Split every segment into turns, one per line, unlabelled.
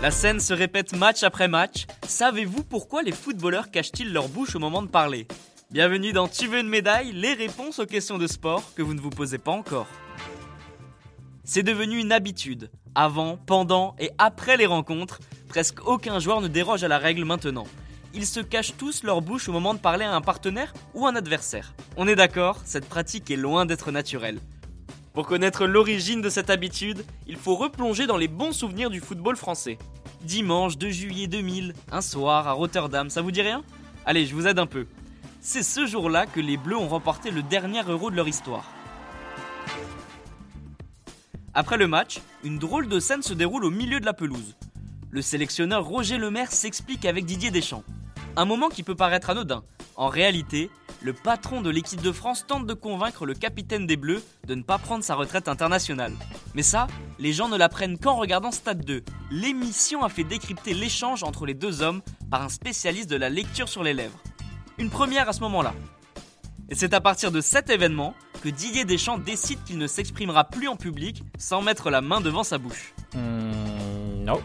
La scène se répète match après match. Savez-vous pourquoi les footballeurs cachent-ils leur bouche au moment de parler? Bienvenue dans Tu veux une médaille Les réponses aux questions de sport que vous ne vous posez pas encore. C'est devenu une habitude. Avant, pendant et après les rencontres, presque aucun joueur ne déroge à la règle maintenant. Ils se cachent tous leur bouche au moment de parler à un partenaire ou un adversaire. On est d'accord, cette pratique est loin d'être naturelle. Pour connaître l'origine de cette habitude, il faut replonger dans les bons souvenirs du football français. Dimanche 2 juillet 2000, un soir à Rotterdam, ça vous dit rien? Allez, je vous aide un peu. C'est ce jour-là que les Bleus ont remporté le dernier euro de leur histoire. Après le match, une drôle de scène se déroule au milieu de la pelouse. Le sélectionneur Roger Lemaire s'explique avec Didier Deschamps. Un moment qui peut paraître anodin. En réalité, le patron de l'équipe de France tente de convaincre le capitaine des Bleus de ne pas prendre sa retraite internationale. Mais ça, les gens ne l'apprennent qu'en regardant Stade 2. L'émission a fait décrypter l'échange entre les deux hommes par un spécialiste de la lecture sur les lèvres. Une première à ce moment-là. Et c'est à partir de cet événement que Didier Deschamps décide qu'il ne s'exprimera plus en public sans mettre la main devant sa bouche.
Hmm, non.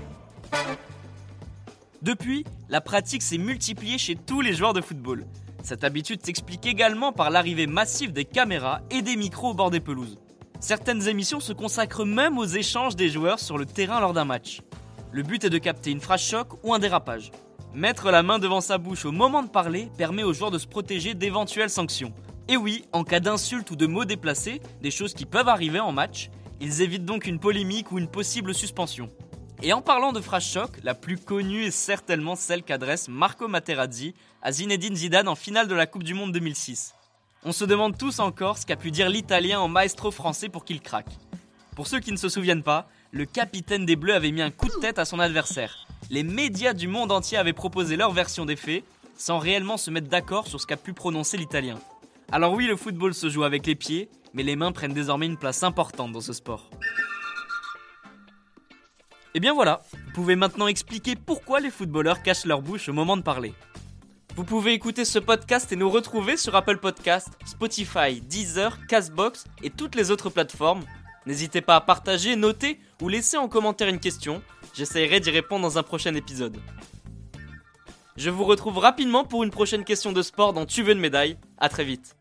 Depuis, la pratique s'est multipliée chez tous les joueurs de football. Cette habitude s'explique également par l'arrivée massive des caméras et des micros au bord des pelouses. Certaines émissions se consacrent même aux échanges des joueurs sur le terrain lors d'un match. Le but est de capter une phrase choc ou un dérapage. Mettre la main devant sa bouche au moment de parler permet aux joueurs de se protéger d'éventuelles sanctions. Et oui, en cas d'insulte ou de mots déplacés, des choses qui peuvent arriver en match, ils évitent donc une polémique ou une possible suspension. Et en parlant de phrase choc, la plus connue est certainement celle qu'adresse Marco Materazzi à Zinedine Zidane en finale de la Coupe du Monde 2006. On se demande tous encore ce qu'a pu dire l'italien en maestro français pour qu'il craque. Pour ceux qui ne se souviennent pas, le capitaine des Bleus avait mis un coup de tête à son adversaire. Les médias du monde entier avaient proposé leur version des faits, sans réellement se mettre d'accord sur ce qu'a pu prononcer l'italien. Alors oui, le football se joue avec les pieds, mais les mains prennent désormais une place importante dans ce sport. Et bien voilà, vous pouvez maintenant expliquer pourquoi les footballeurs cachent leur bouche au moment de parler. Vous pouvez écouter ce podcast et nous retrouver sur Apple Podcast, Spotify, Deezer, Castbox et toutes les autres plateformes. N'hésitez pas à partager, noter ou laisser en commentaire une question. J'essaierai d'y répondre dans un prochain épisode. Je vous retrouve rapidement pour une prochaine question de sport dans Tu veux une médaille. A très vite.